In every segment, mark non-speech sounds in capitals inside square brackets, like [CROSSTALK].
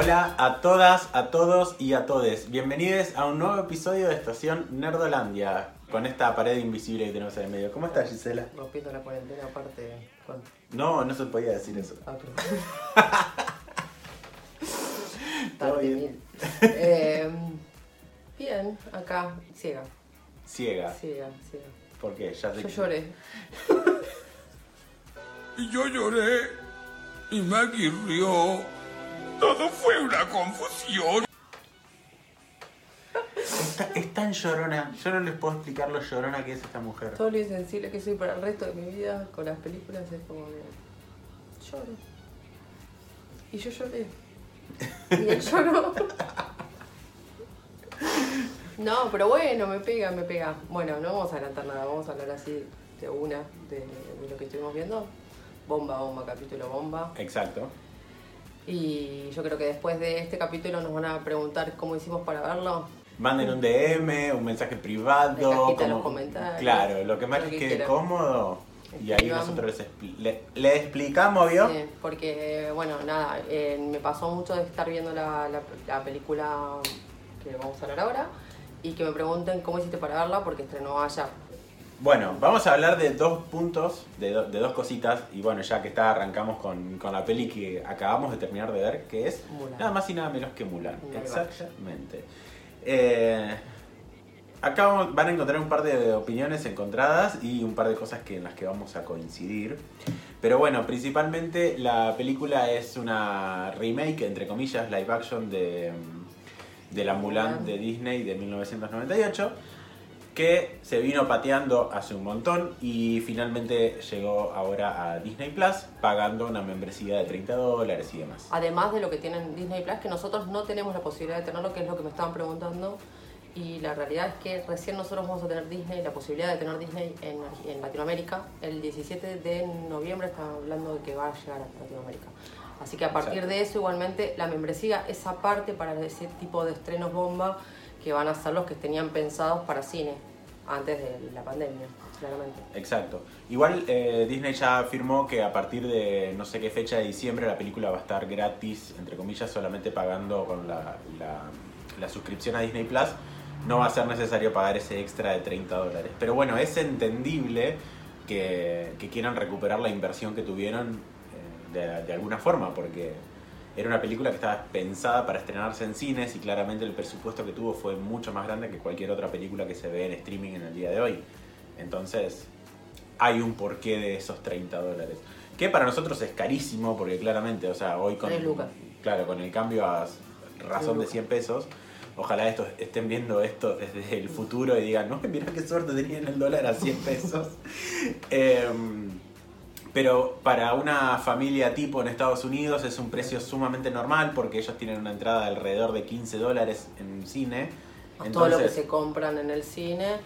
Hola a todas, a todos y a todes. Bienvenidos a un nuevo episodio de Estación Nerdolandia. Con esta pared invisible que tenemos en el medio. ¿Cómo estás, Gisela? Rompiendo la cuarentena aparte. ¿cuánto? No, no se podía decir eso. Ah. [LAUGHS] Todo Tarde bien. mil. [LAUGHS] Eh, bien, acá, ciega. Ciega. Ciega, ciega. ¿Por qué? Ya sé Yo que- lloré. [LAUGHS] Y yo lloré. Y Maggie rió. Todo fue una confusión. Es tan llorona. Yo no les puedo explicar lo llorona que es esta mujer. Todo lo insensible que soy para el resto de mi vida con las películas es como que lloro. Y yo lloré. Y él lloró. No, pero bueno, me pega, me pega. Bueno, no vamos a adelantar nada, vamos a hablar así de una, de, de lo que estuvimos viendo. Bomba, bomba, capítulo bomba. Exacto. Y yo creo que después de este capítulo nos van a preguntar cómo hicimos para verlo. Manden un DM, un mensaje privado. En los como- comentarios. Claro, lo que más les que quede quieran. cómodo. Y ahí nosotros les, expli- le, le explicamos, ¿vio? Sí, porque, bueno, nada, eh, me pasó mucho de estar viendo la, la- la película que vamos a hablar ahora y que me pregunten cómo hiciste para verla porque estrenó allá. Bueno, vamos a hablar de dos puntos, de, do- de dos cositas. Y bueno, ya que está, arrancamos con, con la peli que acabamos de terminar de ver, que es Mulan. nada más y nada menos que Mulan. Exactamente. Eh, acá van a encontrar un par de opiniones encontradas y un par de cosas que, en las que vamos a coincidir. Pero bueno, principalmente la película es una remake, entre comillas, live action de, de la Mulan Mulan. de Disney de 1998 que se vino pateando hace un montón y finalmente llegó ahora a Disney Plus pagando una membresía de 30 dólares y demás. Además de lo que tienen Disney Plus, que nosotros no tenemos la posibilidad de tenerlo, que es lo que me estaban preguntando. Y la realidad es que recién nosotros vamos a tener Disney, la posibilidad de tener Disney en, en Latinoamérica. El 17 de noviembre están hablando de que va a llegar a Latinoamérica. Así que a partir Exacto. de eso, igualmente, la membresía es aparte para ese tipo de estrenos bomba que van a ser los que tenían pensados para cine antes de la pandemia, claramente. Exacto. Igual eh, Disney ya afirmó que a partir de no sé qué fecha de diciembre la película va a estar gratis, entre comillas, solamente pagando con la, la- la suscripción a Disney Plus. No va a ser necesario pagar ese extra de 30 dólares. Pero bueno, es entendible que, quieran recuperar la inversión que tuvieron eh, de alguna forma, porque era una película que estaba pensada para estrenarse en cines y claramente el presupuesto que tuvo fue mucho más grande que cualquier otra película que se ve en streaming en el día de hoy. Entonces, hay un porqué de esos 30 dólares. Que para nosotros es carísimo, porque claramente, o sea, hoy con, claro, con el cambio a razón de lucas. 100 pesos, ojalá estos estén viendo esto desde el futuro y digan, no, mira qué suerte tenían el dólar a 100 pesos. [LAUGHS] Em, pero para una familia tipo en Estados Unidos es un precio sumamente normal porque ellos tienen una entrada de alrededor de 15 dólares en cine. Más todo lo que Entonces- se compran en el cine.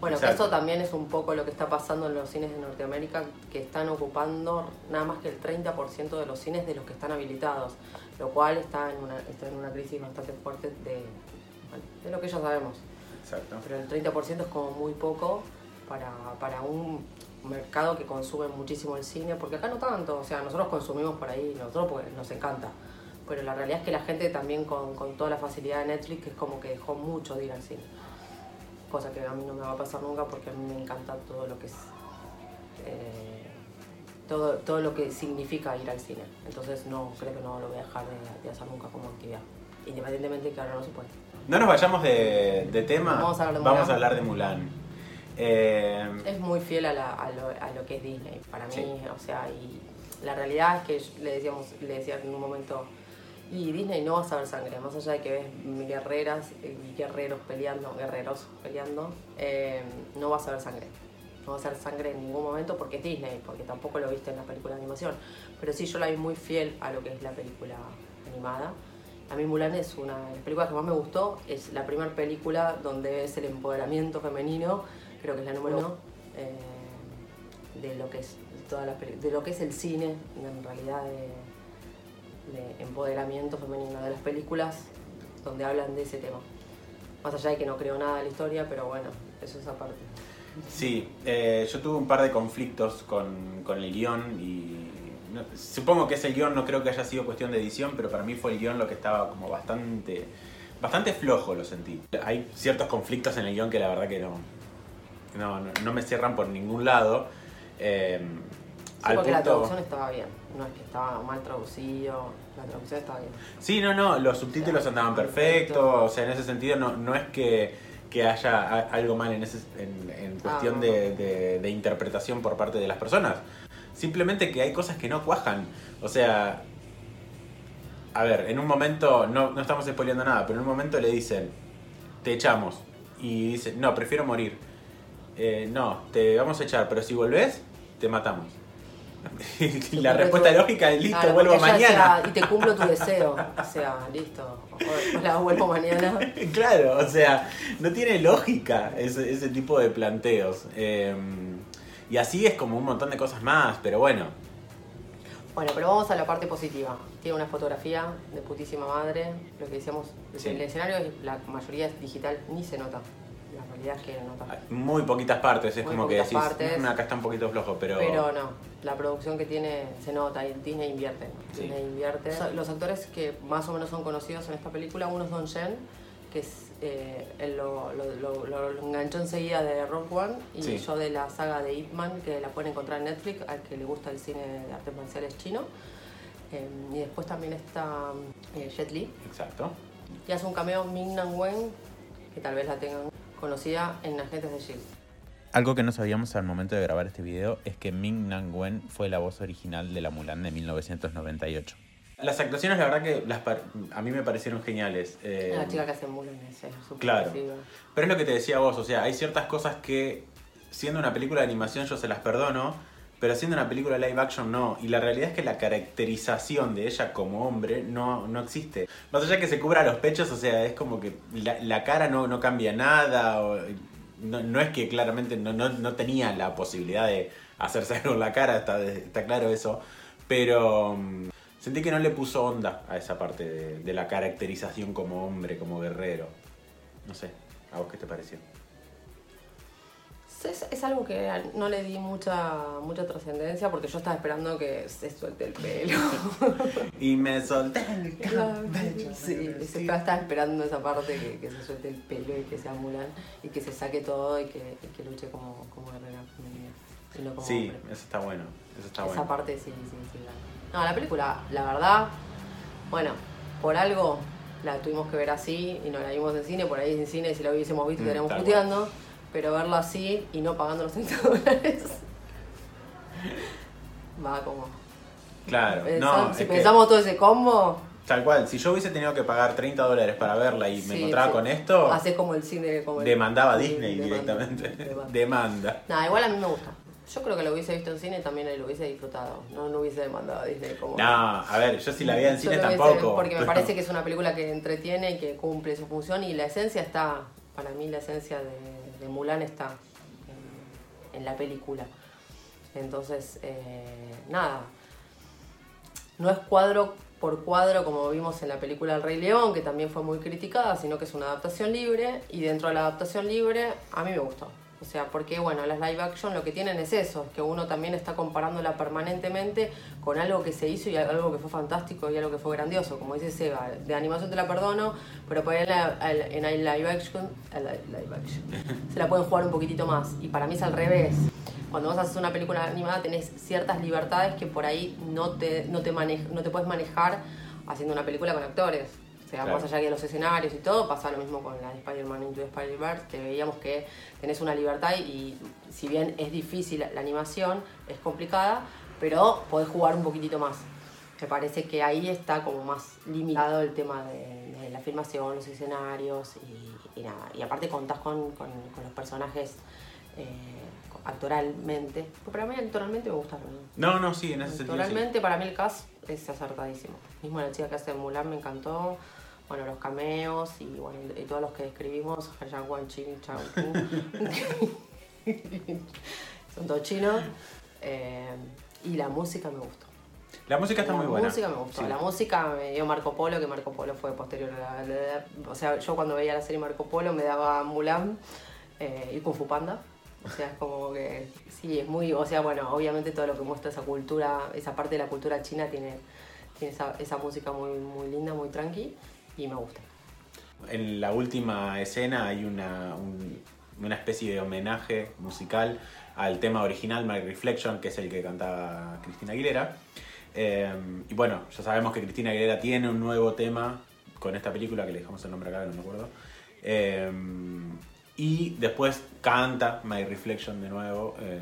Bueno, que eso también es un poco lo que está pasando en los cines de Norteamérica, que están ocupando nada más que el 30% de los cines de los que están habilitados, lo cual está en una, está en una crisis bastante fuerte de, de lo que ya sabemos. Exacto. Pero el 30% es como muy poco para, para un mercado que consume muchísimo el cine, porque acá no tanto, o sea, nosotros consumimos por ahí, nosotros porque nos encanta. Pero la realidad es que la gente también con, con toda la facilidad de Netflix es como que dejó mucho de ir al cine. Cosa que a mí no me va a pasar nunca porque a mí me encanta todo lo que es eh, todo, todo lo que significa ir al cine. Entonces no creo que no lo voy a dejar de, de hacer nunca como actividad. Independientemente de que ahora no se puede. No nos vayamos de, de tema. Vamos a hablar de Vamos Mulan. Eh, Es muy fiel a, la- a lo, a lo que es Disney, para mí, Sí. o sea, y la realidad es que le decíamos, le decía en un momento, y Disney no vas a ver sangre, más allá de que ves guerreras y guerreros peleando, guerreros peleando, eh, no vas a ver sangre. No vas a ver sangre en ningún momento porque es Disney, porque tampoco lo viste en la película de animación. Pero sí, yo la vi muy fiel a lo que es la película animada. A mí Mulan es una de las películas que más me gustó. Es la primera película donde es el empoderamiento femenino. Creo que es la número uno eh, de lo que es toda la de lo que es el cine, en realidad de, de empoderamiento femenino de las películas donde hablan de ese tema. Más allá de que no creo nada de la historia, pero bueno, eso es aparte. Sí, eh, yo tuve un par de conflictos con, con el guion y no- supongo que es el guion, no creo que haya sido cuestión de edición, pero para mí fue el guion lo que estaba como bastante, bastante flojo, lo sentí. Hay ciertos conflictos en el guion que la verdad que no, no, no, no me cierran por ningún lado. Eh, Sí, porque la traducción estaba bien, no es que estaba mal traducido, la traducción estaba bien. Sí, no, no, los subtítulos andaban perfectos, o sea, en ese sentido no, no es que, que haya algo mal en, ese, en, en cuestión Ah. de, de- de interpretación por parte de las personas. Simplemente que hay cosas que no cuajan. O sea, a ver, en un momento, no, no estamos spoileando nada, pero en un momento le dicen, te echamos. Y dice, no, prefiero morir. "Eh, no, te vamos a echar, pero si volvés, te matamos. y la respuesta lógica es, listo, Claro, vuelvo mañana. y te cumplo tu deseo. O sea, listo. Hola, vuelvo mañana. [LAUGHS] Claro, o sea, no tiene lógica ese, ese tipo de planteos. Eh, y así es como un montón de cosas más, pero bueno. Bueno, pero vamos a la parte positiva. Tiene una fotografía de putísima madre. Lo que decíamos, Sí. el escenario, la mayoría es digital, ni se nota. Realidad es que no hay Muy poquitas partes, es Muy como que decís, partes. "Mm, acá está un poquito flojo, pero... Pero no, la producción que tiene se nota y Disney invierte. Sí. Disney invierte. Los actores que más o menos son conocidos en esta película, uno es Don Jen, que es, eh, él lo- lo- lo- lo enganchó enseguida de Rock One, y Sí. yo de la saga de Ip Man, que la pueden encontrar en Netflix, al que le gusta el cine de artes marciales chino. Eh, y después también está eh, Jet Li, Exacto. y hace un cameo Ming Nan Wen, que tal vez la tengan conocida en Agentes de S.H.I.E.L.D. Algo que no sabíamos al momento de grabar este video es que Ming Nan Wen fue la voz original de la Mulan de 1998. Las actuaciones, la verdad que las par- a mí me parecieron geniales. eh, La chica que hace Mulan es es súper Claro. Pero es lo que te decía vos, o sea, hay ciertas cosas que siendo una película de animación yo se las perdono, pero siendo una película live action no. Y la realidad es que la caracterización de ella como hombre no, no existe. Más allá que se cubra los pechos, o sea, es como que la, la cara no, no cambia nada. no, no es que claramente no, no, tenía la posibilidad de hacerse [LAUGHS] algo en la cara, está, está claro eso. Pero mm, sentí que no le puso onda a esa parte de la caracterización como hombre, como guerrero. No sé, ¿a vos qué te pareció? Es, es algo que no le di mucha mucha trascendencia porque yo estaba esperando que se suelte el pelo. [LAUGHS] Y me solté el cabello. sí, estaba estaba esperando esa parte que, que se suelte el pelo y que sea Mulan y que se saque todo y que, y que luche como, como guerrera femenina y no como Sí, hombre. eso está bueno. Eso está Esa bueno. parte sí, sí, sí. La... No, la película, la verdad, bueno, por algo la tuvimos que ver así y no la vimos en cine, por ahí en cine si la hubiésemos visto Mm, estaríamos puteando, pero verla así y no pagando los 30 [LAUGHS] dólares va como... Claro, no, si que pensamos todo ese combo, tal cual. Si yo hubiese tenido que pagar 30 dólares para verla y me encontraba sí. con esto, haces como el cine... Como el- demandaba a Disney demanda, directamente. demanda. [LAUGHS] Demanda. Nada, igual a mí me gusta. Yo creo que lo hubiese visto en cine también lo hubiese disfrutado. No, no hubiese demandado a Disney como... No, a ver, yo si la veía en [LAUGHS] cine hubiese- tampoco. Porque me parece que es una película que entretiene y que cumple su función y la esencia está, para mí la esencia de, de Mulan está en, la película. Entonces, eh, nada, no es cuadro por cuadro como vimos en la película El Rey León, que también fue muy criticada, sino que es una adaptación libre y dentro de la adaptación libre a mí me gustó. O sea, porque bueno, las live action lo que tienen es eso, que uno también está comparándola permanentemente con algo que se hizo y algo que fue fantástico y algo que fue grandioso. Como dice Seba, de animación te la perdono, pero por ahí en, la- en el live action, el live action [LAUGHS] se la pueden jugar un poquitito más. Y para mí es al revés. Cuando vos haces una película animada tenés ciertas libertades que por ahí no te, no te, no te puedes manejar haciendo una película con actores. Sea, Claro. más allá de los escenarios y todo, pasa lo mismo con la de Spider-Man Into Spider-Verse, que veíamos que tenés una libertad y si bien es difícil la, animación, es complicada, pero podés jugar un poquitito más. Me parece que ahí está como más limitado el tema de, de la filmación, los escenarios y, y nada. Y aparte contás con, con- con los personajes eh, actoralmente. Para mí actoralmente me gusta. ¿no? No, no, sí, en ese sentido. sí. Naturalmente, para mí el cast es acertadísimo. Mismo la chica que hace Mulan me encantó. Bueno, los cameos y, bueno, y todos los que describimos, Yang [LAUGHS] Wan Chin, Chang [LAUGHS] Son todos chinos. Eh, y la música me gustó. La música está la muy buena. música me gustó. Sí. La música me dio Marco Polo, que Marco Polo fue posterior a la, la- O sea, yo cuando veía la serie Marco Polo me daba Mulan eh, y Kung Fu Panda. O sea, es como que sí, es muy, o sea, bueno, obviamente todo lo que muestra esa cultura, esa parte de la cultura china tiene, tiene esa, esa música muy, muy linda, muy tranqui y me gusta. En la última escena hay una, un- una especie de homenaje musical al tema original My Reflection, que es el que cantaba Cristina Aguilera. Eh, y bueno, ya sabemos que Cristina Aguilera tiene un nuevo tema con esta película, que le dejamos el nombre acá, no me acuerdo. Eh, y después canta My Reflection de nuevo, eh,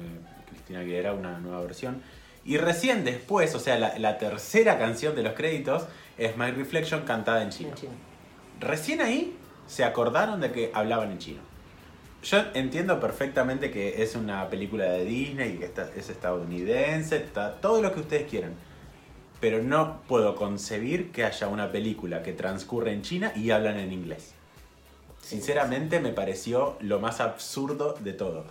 Cristina Aguilera, una nueva versión. Y recién después, o sea, la tercera canción de los créditos es My Reflection cantada en chino. En chino. Recién ahí se acordaron de que hablaban en chino. Yo entiendo perfectamente que es una película de Disney y que está- es estadounidense, está todo lo que ustedes quieran. Pero no puedo concebir que haya una película que transcurre en China y hablan en inglés. Sinceramente me pareció lo más absurdo de todo.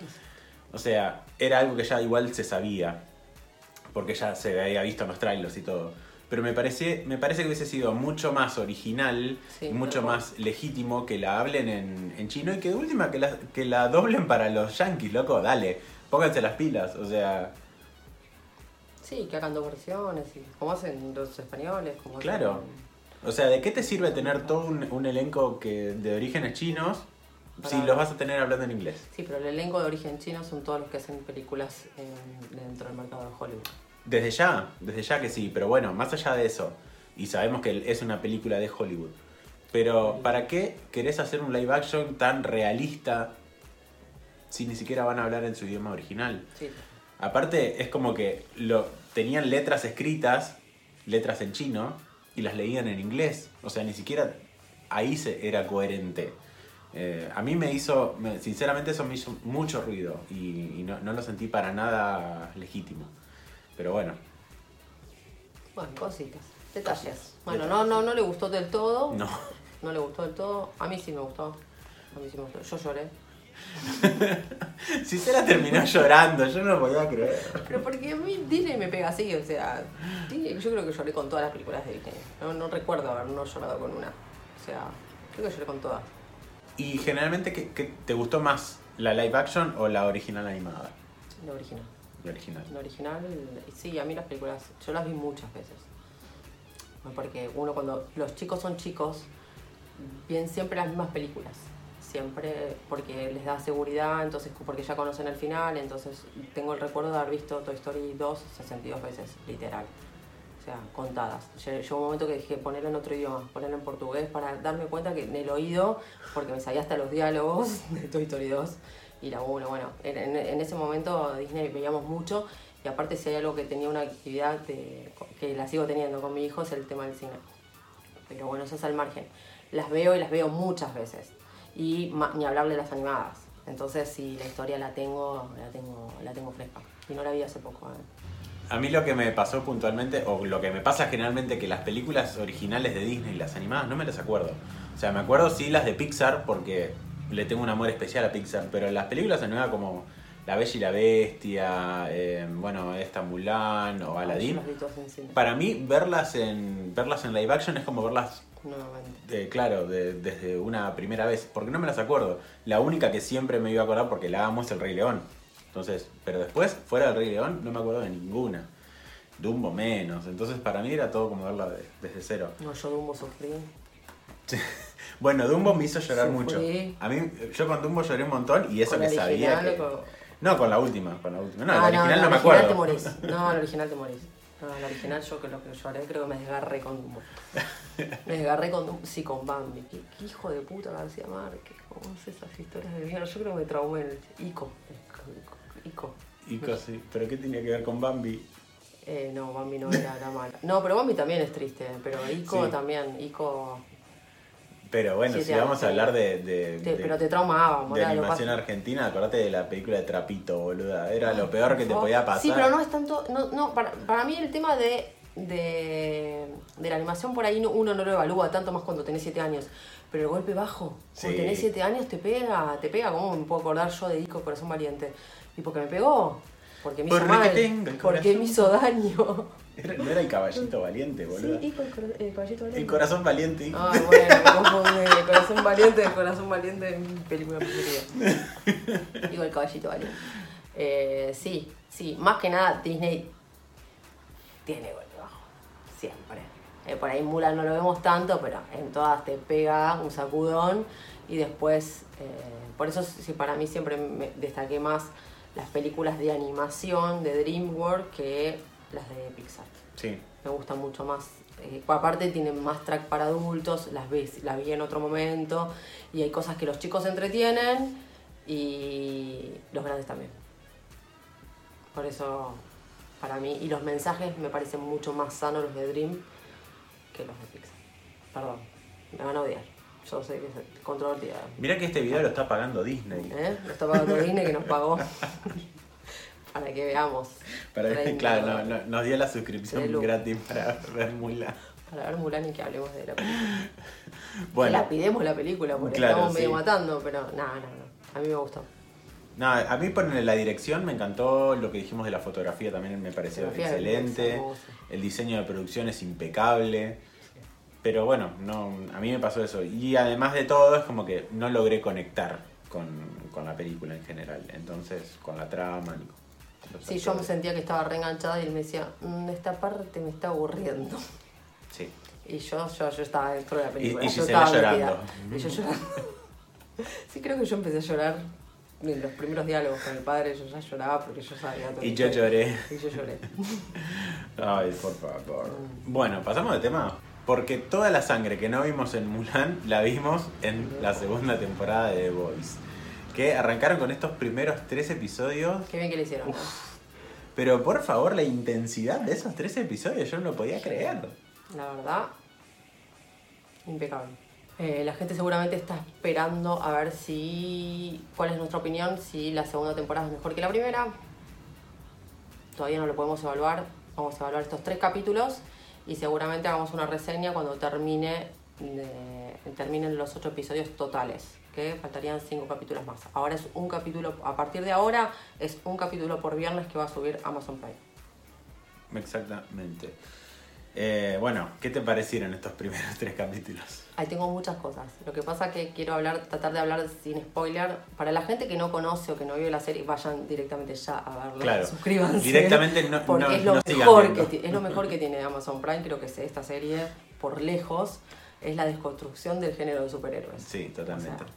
O sea, era algo que ya igual se sabía, porque ya se había visto en los trailers y todo. Pero me parece, me parece que hubiese sido mucho más original Sí, y mucho más legítimo que la hablen en, en chino y que de última que la, que la doblen para los yankees, loco, dale, pónganse las pilas, o sea, Sí, que hagan dos versiones, y como hacen los españoles, como hacen- Claro. o sea, ¿de qué te sirve tener todo un, un elenco que de orígenes chinos si los vas a tener hablando en inglés? Sí, pero el elenco de origen chino son todos los que hacen películas en- dentro del mercado de Hollywood. Desde ya, desde ya que sí, pero bueno, más allá de eso, y sabemos que es una película de Hollywood, pero ¿para qué querés hacer un live action tan realista si ni siquiera van a hablar en su idioma original? Sí. Aparte, es como que lo, tenían letras escritas, letras en chino, y las leían en inglés. O sea, ni siquiera ahí se, era coherente. Eh, a mí me hizo, me- sinceramente eso me hizo mucho ruido y, y no, no lo sentí para nada legítimo. Pero bueno, Bueno, cositas, detalles. Bueno, no, no, no le gustó del todo. no. No le gustó del todo. A mí sí me gustó. A mí sí me gustó. Yo lloré. [LAUGHS] Si se la terminó llorando, yo no lo podía creer. Pero porque a mí Disney me pega así, o sea, Disney- yo creo que lloré con todas las películas de Disney. No, no recuerdo haber no llorado con una. O sea, creo que lloré con todas. Y generalmente, ¿qué, qué te gustó más? ¿La live action o la original animada? La original. La original. La original, sí, a mí las películas, yo las vi muchas veces. Porque uno cuando los chicos son chicos, ven siempre las mismas películas. Siempre porque les da seguridad, entonces porque ya conocen el final, entonces tengo el recuerdo de haber visto Toy Story 2 62 veces, literal. O sea, contadas. Lle- Llegó un momento que dije ponerlo en otro idioma, ponerlo en portugués para darme cuenta que en el oído, porque me sabía hasta los diálogos [LAUGHS] de Toy Story 2 y la 1. Bueno, en, en- ese momento Disney veíamos mucho y aparte si hay algo que tenía una actividad de- que la sigo teniendo con mi hijo es el tema del cine. Pero bueno, eso es al margen. Las veo y las veo muchas veces. Y ma- ni hablar de las animadas. Entonces, si la historia la tengo, la tengo, la tengo fresca. Y no la vi hace poco. ¿eh? A mí lo que me pasó puntualmente, o lo que me pasa generalmente, que las películas originales de Disney, las animadas, no me las acuerdo. O sea, me acuerdo sí las de Pixar, porque le tengo un amor especial a Pixar, pero las películas animadas como La Bella y la Bestia, eh, bueno, esta Mulan o Aladdin, para mí verlas en, verlas en live action es como verlas Nuevamente. eh, claro, de- desde una primera vez, porque no me las acuerdo. La única que siempre me iba a acordar porque la amo es el Rey León. Entonces, pero después, fuera del Rey León, no me acuerdo de ninguna. Dumbo menos. Entonces, para mí era todo como verla de- desde cero. No, yo Dumbo sufrí. [LAUGHS] Bueno, Dumbo me hizo llorar Sufrí. mucho. A mí, yo con Dumbo lloré un montón y eso Con que la sabía que... con- No, con la última, con la última. No, Ah, la original no, la me original acuerdo. te morís. [LAUGHS] No, la original te morís. No, la original yo que lo que lloré creo que me desgarré con Dumbo. Me desgarré con Dumbo, sí, con Bambi. ¿Qué, qué hijo de puta García Márquez? ¿Cómo es esas historias de mierda? Yo creo que me traumé el Ico. Ico. Y casi, pero ¿qué tenía que ver con Bambi? Eh, no, Bambi no era la mala. No, pero Bambi también es triste. Pero Ico Sí. también. Ico. Pero bueno, si vamos a sí. hablar de, de, te- de- pero te traumaba, de lo animación argentina, acordate de la película de Trapito, boluda. Era lo peor que te podía pasar. Sí, pero no es tanto. No, no, para, para mí el tema de, de, de la animación por ahí no- uno no lo evalúa tanto más cuando tenés 7 años. Pero el golpe bajo, cuando Sí. tenés 7 años te pega, te pega, como me puedo acordar yo de Ico Corazón Valiente. Y porque me pegó. porque me hizo Porque mal, tengo porque me hizo daño. Era- no era el caballito valiente, Sí, boludo. y con el el caballito El valiente. corazón valiente. hijo. Ay, bueno, [LAUGHS] me confundí. El corazón valiente, el corazón valiente es mi película preferida. Digo, el caballito valiente. Eh, sí, sí, más que nada Disney tiene golpe bajo. Siempre. Eh, por ahí Mulan no lo vemos tanto, pero en todas te pega un sacudón y después, eh, por eso sí, para mí siempre me destaqué más las películas de animación de DreamWorks que las de Pixar Sí. me gusta mucho más. Eh, aparte tienen más track para adultos, las ves, las vi en otro momento y hay cosas que los chicos se entretienen y los grandes también. Por eso, para mí, y los mensajes me parecen mucho más sanos los de Dream que los de Pixar. Perdón, me van a odiar. Yo sé que es controvertida. Mira que este video lo está pagando Disney. ¿Eh? Nos está pagando Disney que nos pagó [LAUGHS] para que veamos. Para, 30 claro, no- no- nos dio la suscripción gratis para ver Mulan. Para ver Mulan y que hablemos de la película. [LAUGHS] Que Bueno, la pidemos la película porque Claro, estamos medio sí. matando, pero no, no, no. A mí me gustó. no, a mí por la dirección me encantó, lo que dijimos de la fotografía también me pareció excelente, el diseño de producción es impecable, pero bueno, no, a mí me pasó eso. Y además de todo es como que no logré conectar con, con la película en general, entonces con la trama. Sí, yo me sentía que estaba reenganchada y él me decía, "Mm, esta parte me está aburriendo. Sí. Y yo, yo, yo estaba dentro de la película. y yo Gisela estaba llorando. Y yo llorando. [LAUGHS] Sí, creo que yo empecé a llorar en los primeros diálogos con el padre. Yo ya lloraba porque yo sabía todo. Y yo lloré. Y yo lloré. [LAUGHS] Ay, por favor. Bueno, pasamos de tema. Porque toda la sangre que no vimos en Mulan la vimos en la segunda temporada de The Voice. Que arrancaron con estos primeros tres episodios. Qué bien que le hicieron. Pero por favor, la intensidad de esos tres episodios yo no lo podía creer. La verdad, impecable. Eh, la gente seguramente está esperando a ver si. cuál es nuestra opinión, si la segunda temporada es mejor que la primera. Todavía no lo podemos evaluar. Vamos a evaluar estos tres capítulos y seguramente hagamos una reseña cuando termine de- terminen los ocho episodios totales. Que faltarían cinco capítulos más. Ahora es un capítulo, a partir de ahora es un capítulo por viernes que va a subir Amazon Prime. Exactamente. Eh, bueno, ¿qué te parecieron estos primeros [LAUGHS] tres capítulos? Ahí tengo muchas cosas. Lo que pasa que quiero hablar, tratar de hablar sin spoiler. Para la gente que no conoce o que no vio la serie, vayan directamente ya a verla. Claro. Suscríbanse. Directamente no- porque no- es lo no mejor que es lo mejor que tiene Amazon Prime, creo que es esta serie por lejos es la desconstrucción del género de superhéroes. Sí, totalmente. O sea,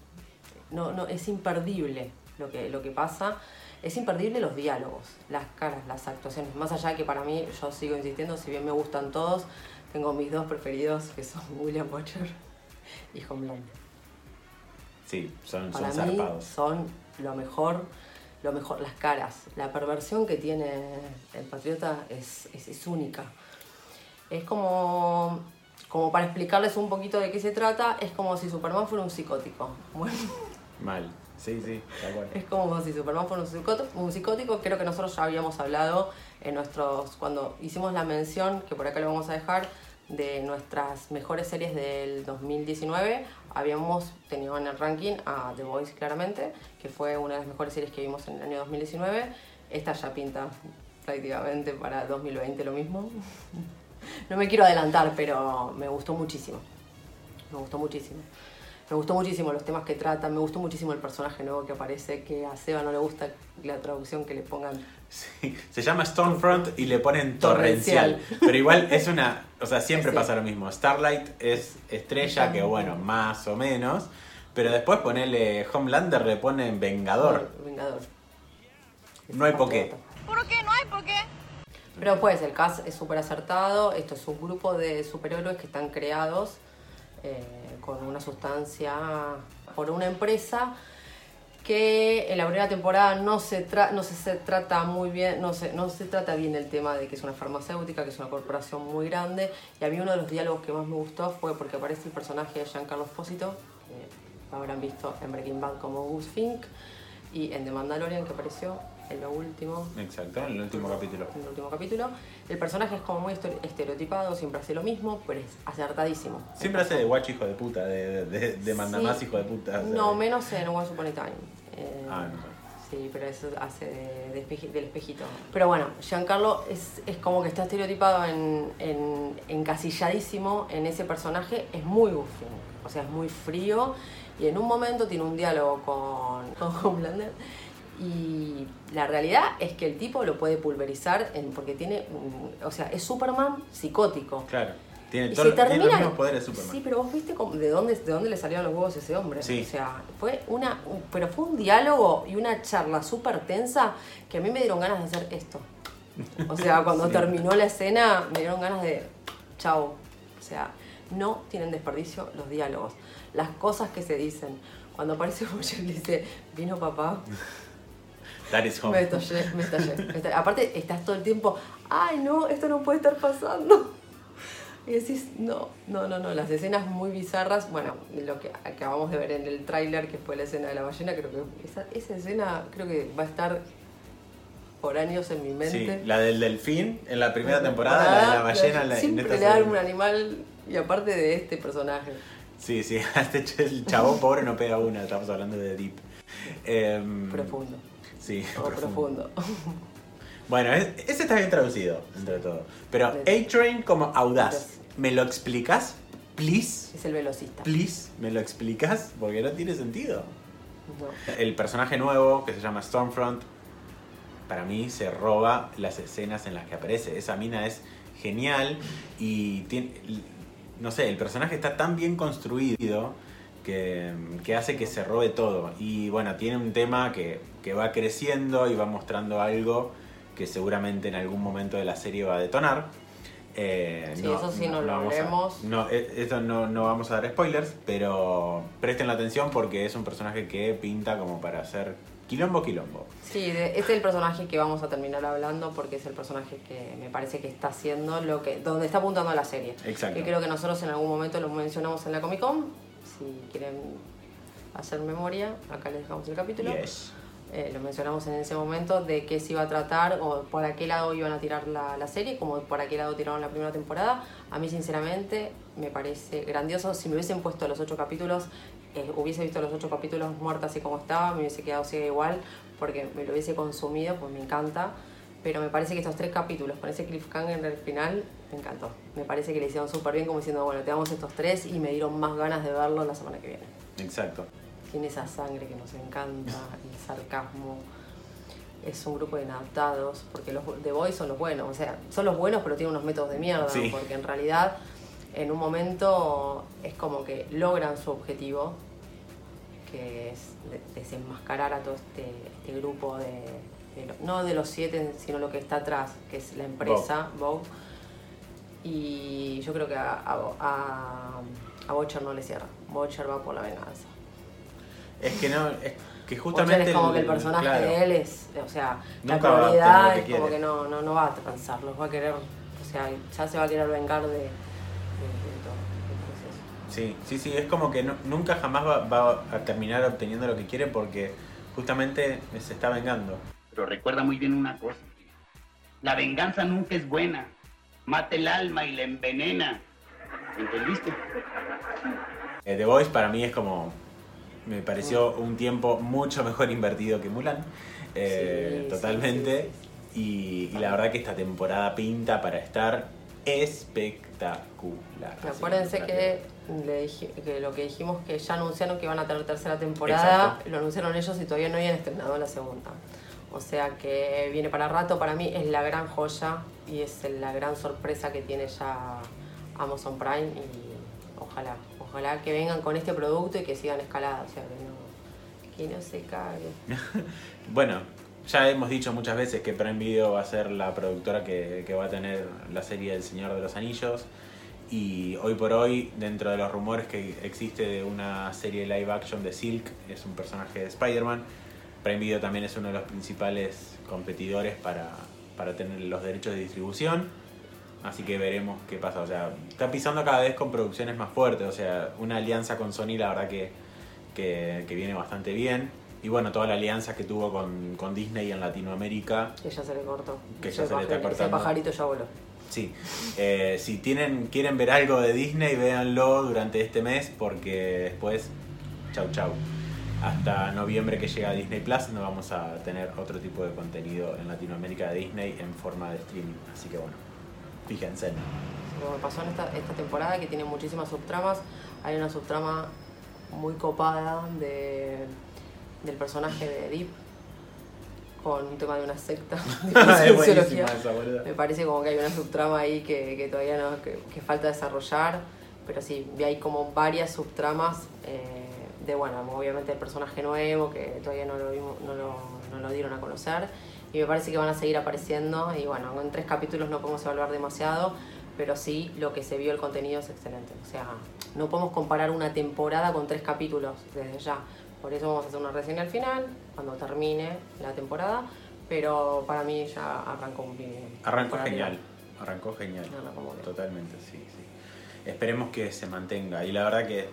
no, no, es imperdible lo que, lo que pasa. Es imperdible los diálogos, las caras, las actuaciones. Más allá de que para mí, yo sigo insistiendo, si bien me gustan todos, tengo mis dos preferidos, que son [LAUGHS] William Butcher y Homeland. Sí, son, son Para mí zarpados. son lo mejor, lo mejor, las caras. La perversión que tiene el patriota es, es, es única. Es como, como para explicarles un poquito de qué se trata, es como si Superman fuera un psicótico. [LAUGHS] Bueno, Mal. Sí, sí, tal cual. es como si Superman fuera un psicótico, un psicótico. Creo que nosotros ya habíamos hablado en nuestros, cuando hicimos la mención, que por acá lo vamos a dejar, de nuestras mejores series del 2019. Habíamos tenido en el ranking a The Voice claramente, que fue una de las mejores series que vimos en el año 2019. Esta ya pinta prácticamente para 2020 lo mismo. [LAUGHS] No me quiero adelantar, pero me gustó muchísimo. Me gustó muchísimo. Me gustó muchísimo los temas que tratan, me gustó muchísimo el personaje nuevo que aparece, que a Seba no le gusta la traducción que le pongan. Sí, se llama Stormfront y le ponen torrencial. Torrencial. Pero igual es una. O sea, siempre Sí. pasa lo mismo. Starlight es estrella, que bueno, más o menos. Pero después ponerle Homelander le ponen Vengador. Vengador. No hay por qué. ¿Por qué? No hay por qué. Pero pues el cast es súper acertado. Esto es un grupo de superhéroes que están creados eh, con una sustancia por una empresa que en la primera temporada no se, no se, se trata muy bien, no se, no se trata bien el tema de que es una farmacéutica, que es una corporación muy grande. Y a mí uno de los diálogos que más me gustó fue porque aparece el personaje de Giancarlo Espósito, que habrán visto en Breaking Bad como Gus Fink, y en The Mandalorian que apareció en lo último, Exacto, en el último capítulo. en el último capítulo. El personaje es como muy estere- estereotipado, siempre hace lo mismo, pero es acertadísimo. Siempre hace de guacho hijo de puta, de, de, de mandamás Sí. hijo de puta. o sea, No, menos en Once Upon a Time. Eh, Ah, no. Sí, pero eso hace de, de espeji- del espejito. Pero bueno, Giancarlo es, es como que está estereotipado en, en, encasilladísimo en ese personaje. Es muy goofy, o sea, es muy frío. Y en un momento tiene un diálogo con, [LAUGHS] con Homelander. Y la realidad es que el tipo lo puede pulverizar en, porque tiene, o sea, es Superman psicótico. Claro. Tiene, Y todo- se tiene termina. los mismos poderes de Superman. Sí, pero vos viste cómo- de dónde, de dónde le salieron los huevos a ese hombre. Sí. O sea, fue una. un- pero fue un diálogo y una charla súper tensa que a mí me dieron ganas de hacer esto. O sea, [LAUGHS] cuando Sí. terminó la escena, me dieron ganas de. Chau. O sea, no tienen desperdicio los diálogos. Las cosas que se dicen. Cuando aparece [LAUGHS] Boyer dice, vino papá. [LAUGHS] That is home. Me estallé, me estallé, me estallé. Aparte, estás todo el tiempo, ay no, esto no puede estar pasando. Y decís, no, no, no, no, las escenas muy bizarras, bueno, lo que acabamos de ver en el tráiler, que fue la escena de la ballena, creo que esa, esa escena creo que va a estar por años en mi Sí, mente. la del delfín en la primera temporada, la de la ballena en la en Siempre esta le dan un animal, y aparte de este personaje. Sí, sí, [LAUGHS] el chabón pobre no pega una, estamos hablando de Deep. Em, Profundo. Sí, O profundo. [LAUGHS] Bueno, es- ese está bien traducido, entre todo. Pero A-Train como audaz. ¿Me lo explicas? Please. Es el velocista. Please, ¿me lo explicas? Porque no tiene sentido. No. El personaje nuevo, que se llama Stormfront, para mí se roba las escenas en las que aparece. Esa mina es genial y tiene, no sé, el personaje está tan bien construido que, que hace que se robe todo. Y bueno, tiene un tema que, que va creciendo y va mostrando algo que seguramente en algún momento de la serie va a detonar. Eh, Sí, eso sí no lo vamos a- no, e- esto no, no vamos a dar spoilers, pero presten la atención porque es un personaje que pinta como para hacer quilombo quilombo. Sí, este es el personaje que vamos a terminar hablando porque es el personaje que me parece que está haciendo lo que donde está apuntando la serie. Exacto. Que creo que nosotros en algún momento lo mencionamos en la Comic Con. Si quieren hacer memoria, acá les dejamos el capítulo. Yes. Eh, lo mencionamos en ese momento de qué se iba a tratar o por a qué lado iban a tirar la, la serie, como por a qué lado tiraron la primera temporada. A mí, sinceramente, me parece grandioso. Si me hubiesen puesto los ocho capítulos, eh, hubiese visto los ocho capítulos muertos así como estaba, me hubiese quedado ciega igual, porque me lo hubiese consumido, pues me encanta. Pero me parece que estos tres capítulos, con ese cliffhanger en el final, me encantó. Me parece que le hicieron súper bien, como diciendo, bueno, te damos estos tres y me dieron más ganas de verlo la semana que viene Exacto. tiene esa sangre que nos encanta, [LAUGHS] el sarcasmo. Es un grupo de inadaptados, porque los The Boys son los buenos, o sea, son los buenos pero tienen unos métodos de mierda, Sí. porque en realidad en un momento es como que logran su objetivo, que es de- desenmascarar a todo este, este grupo de, de no de los siete, sino lo que está atrás, que es la empresa, Vogue. Y yo creo que a, a, a, a Butcher no le cierra. Butcher va por la venganza. Es que no, es que Justamente es como el- que el personaje claro. de él es, o sea, la Nunca va a obtener prioridad lo que es como que no, no, no va a transar, los va a querer, o sea, ya se va a querer vengar de, de, de todo. Sí, sí, sí, es como que no- nunca jamás va, va a terminar obteniendo lo que quiere porque justamente se está vengando. Pero recuerda muy bien una cosa. La venganza nunca es buena. Mata el alma y la envenena. ¿Entendiste? Eh, The Voice para mí es como. Me pareció un tiempo mucho mejor invertido que Mulan. Eh, Sí, sí, totalmente. sí, Y, y la verdad que esta temporada pinta para estar espectacular. acuérdense que, le dije, que lo que dijimos que ya anunciaron que iban a tener tercera temporada, Exacto. lo anunciaron ellos y todavía no habían estrenado la segunda. O sea que viene para rato, para mí es la gran joya y es la gran sorpresa que tiene ya Amazon Prime y ojalá, ojalá que vengan con este producto y que sigan escalada, o sea que no, que no se cague. [LAUGHS] Bueno, ya hemos dicho muchas veces que Prime Video va a ser la productora que, que va a tener la serie El Señor de los Anillos. Y hoy por hoy, dentro de los rumores que existe de una serie live action de Silk, es un personaje de Spider-Man. Prime Video también es uno de los principales competidores para, para tener los derechos de distribución. Así que veremos qué pasa. O sea, está pisando cada vez con producciones más fuertes. O sea, una alianza con Sony, la verdad que, que, que viene bastante bien. Y bueno, toda la alianza que tuvo con, con Disney en Latinoamérica. Que ya se le cortó. Que ya se le está pajarito- ese cortando. pajarito ya voló. Sí. Eh, si tienen, quieren ver algo de Disney, véanlo durante este mes porque después, chau chau. Hasta noviembre que llega a Disney Plus no vamos a tener otro tipo de contenido en Latinoamérica de Disney en forma de streaming. Así que bueno, fíjense. Como pasó en esta, esta temporada que tiene muchísimas subtramas, hay una subtrama muy copada de, del personaje de Deep con un tema de una secta [LAUGHS] [LAUGHS] de. Me parece como que hay una subtrama ahí que, que todavía no, que, que falta desarrollar, pero sí, ahí como varias subtramas eh, de, bueno, obviamente el personaje nuevo que todavía no lo, vimos- no, lo, no lo dieron a conocer y me parece que van a seguir apareciendo y bueno, en tres capítulos no podemos evaluar demasiado, pero sí lo que se vio el contenido es excelente, o sea, no podemos comparar una temporada con tres capítulos desde ya, por eso vamos a hacer una reseña al final, cuando termine la temporada, pero para mí ya arrancó muy bien. Arrancó genial, arrancó genial. Arrancó. Totalmente, sí, sí. Esperemos que se mantenga y la verdad que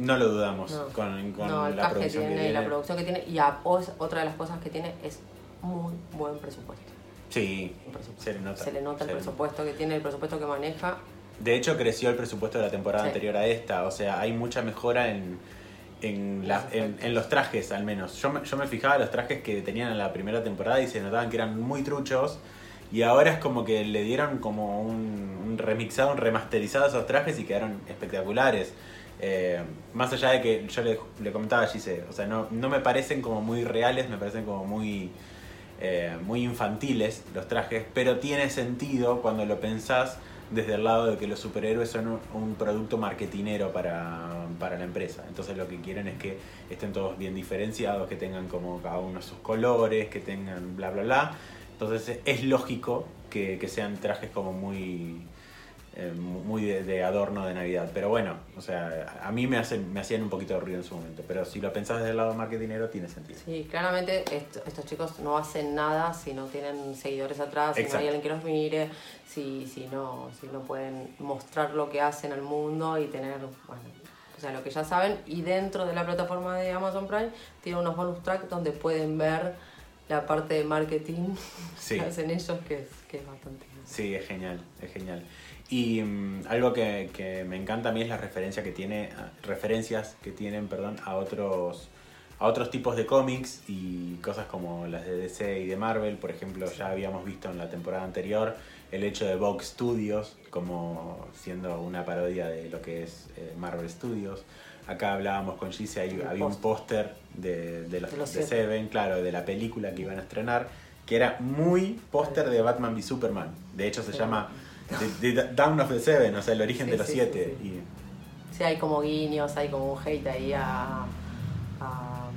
no lo dudamos No. con, con No, el la que que, tiene y la producción que tiene y a- otra de las cosas que tiene es muy buen presupuesto. Sí, presupuesto. se le nota. Se le nota el se le presupuesto que tiene, el presupuesto que maneja. De hecho, creció el presupuesto de la temporada Sí. anterior a esta. O sea, hay mucha mejora en, en, la- Los en, efectos. en los trajes, al menos. Yo me, yo me fijaba los trajes que tenían en la primera temporada y se notaban que eran muy truchos. Y ahora es como que le dieron como un, un remixado, un remasterizado a esos trajes y quedaron espectaculares. Eh, más allá de que yo le, comentaba a Gise, o sea, no, no me parecen como muy reales, me parecen como muy, eh, muy infantiles los trajes, pero tiene sentido cuando lo pensás desde el lado de que los superhéroes son un, un producto marketinero para, para la empresa. Entonces lo que quieren es que estén todos bien diferenciados, que tengan como cada uno sus colores, que tengan bla bla bla. Entonces es lógico que, que sean trajes como muy eh, muy de, de adorno de Navidad. Pero bueno, o sea, a mí me, hacen, me hacían un poquito de ruido en su momento. Pero si lo pensás desde el lado marketinero, tiene sentido. Sí, claramente est- estos chicos no hacen nada si no tienen seguidores atrás, si no Exacto. hay alguien que los mire, si, si, no, si no pueden mostrar lo que hacen al mundo y tener, bueno, o sea, lo que ya saben. Y dentro de la plataforma de Amazon Prime tiene unos bonus tracks donde pueden ver la parte de marketing [LAUGHS] Sí. que hacen ellos, que es, que es bastante... Sí, es genial, es genial. Y mm, algo que, que me encanta a mí es la referencia que tiene, a- referencias que tienen, perdón, a otros a otros tipos de cómics y cosas como las de DC y de Marvel, por ejemplo, ya habíamos visto en la temporada anterior el hecho de Vogue Studios como siendo una parodia de lo que es eh, Marvel Studios. Acá hablábamos con Gise, había un póster. de, de, los, De los de siete. Seven, claro, de la película que iban a estrenar, que era muy póster de Batman v Superman. De hecho se Sí. llama Down of the Seven, o sea, el origen Sí, de los sí, siete. sí, Y Sí, hay como guiños, hay como un hate ahí a, a-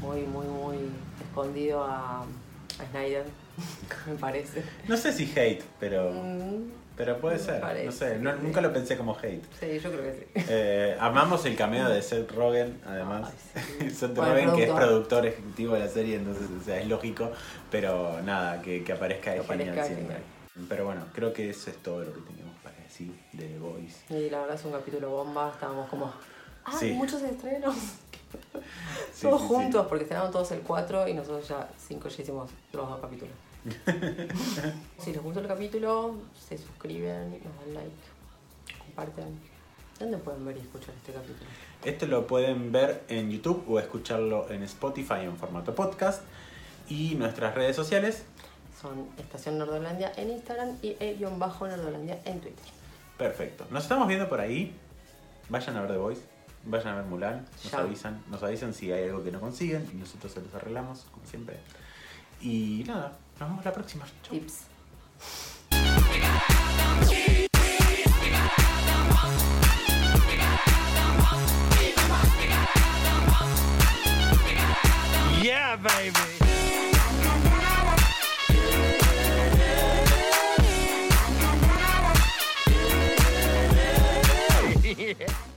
muy, muy, muy escondido a, a Snyder, [LAUGHS] me parece. no sé si hate, pero, Mm, pero puede ser. parece no sé, no- nunca lo pensé como hate. sí, yo creo que sí. Eh, amamos el cameo de Seth Rogen, además. Ay, sí. [LAUGHS] Seth Bueno, Rogen, que es productor. ejecutivo de la serie, entonces o sea, es lógico, pero nada, que, que aparezca Que es aparezca siempre. genial. Pero bueno, creo que eso es todo lo que teníamos para decir de The Voice. Y la verdad es un capítulo bomba, estábamos como, ah, Sí. muchos estrenos. Sí, todos sí, juntos, porque estrenaron todos el 4 y nosotros ya 5 ya hicimos los dos capítulos. [LAUGHS] si les gustó el capítulo, se suscriben, nos dan like, comparten. ¿Dónde pueden ver y escuchar este capítulo? Esto lo pueden ver en YouTube o escucharlo en Spotify en formato podcast. Y nuestras redes sociales, Son Estación Nerdolandia en Instagram y E-Nerdolandia en Twitter. perfecto. Nos estamos viendo por ahí. Vayan a ver The Voice, vayan a ver Mulan, nos Ya. avisan, nos avisan si hay algo que no consiguen y nosotros se los arreglamos, como siempre. Y nada, nos vemos la próxima. Chau. Tips. Yeah, baby. yeah.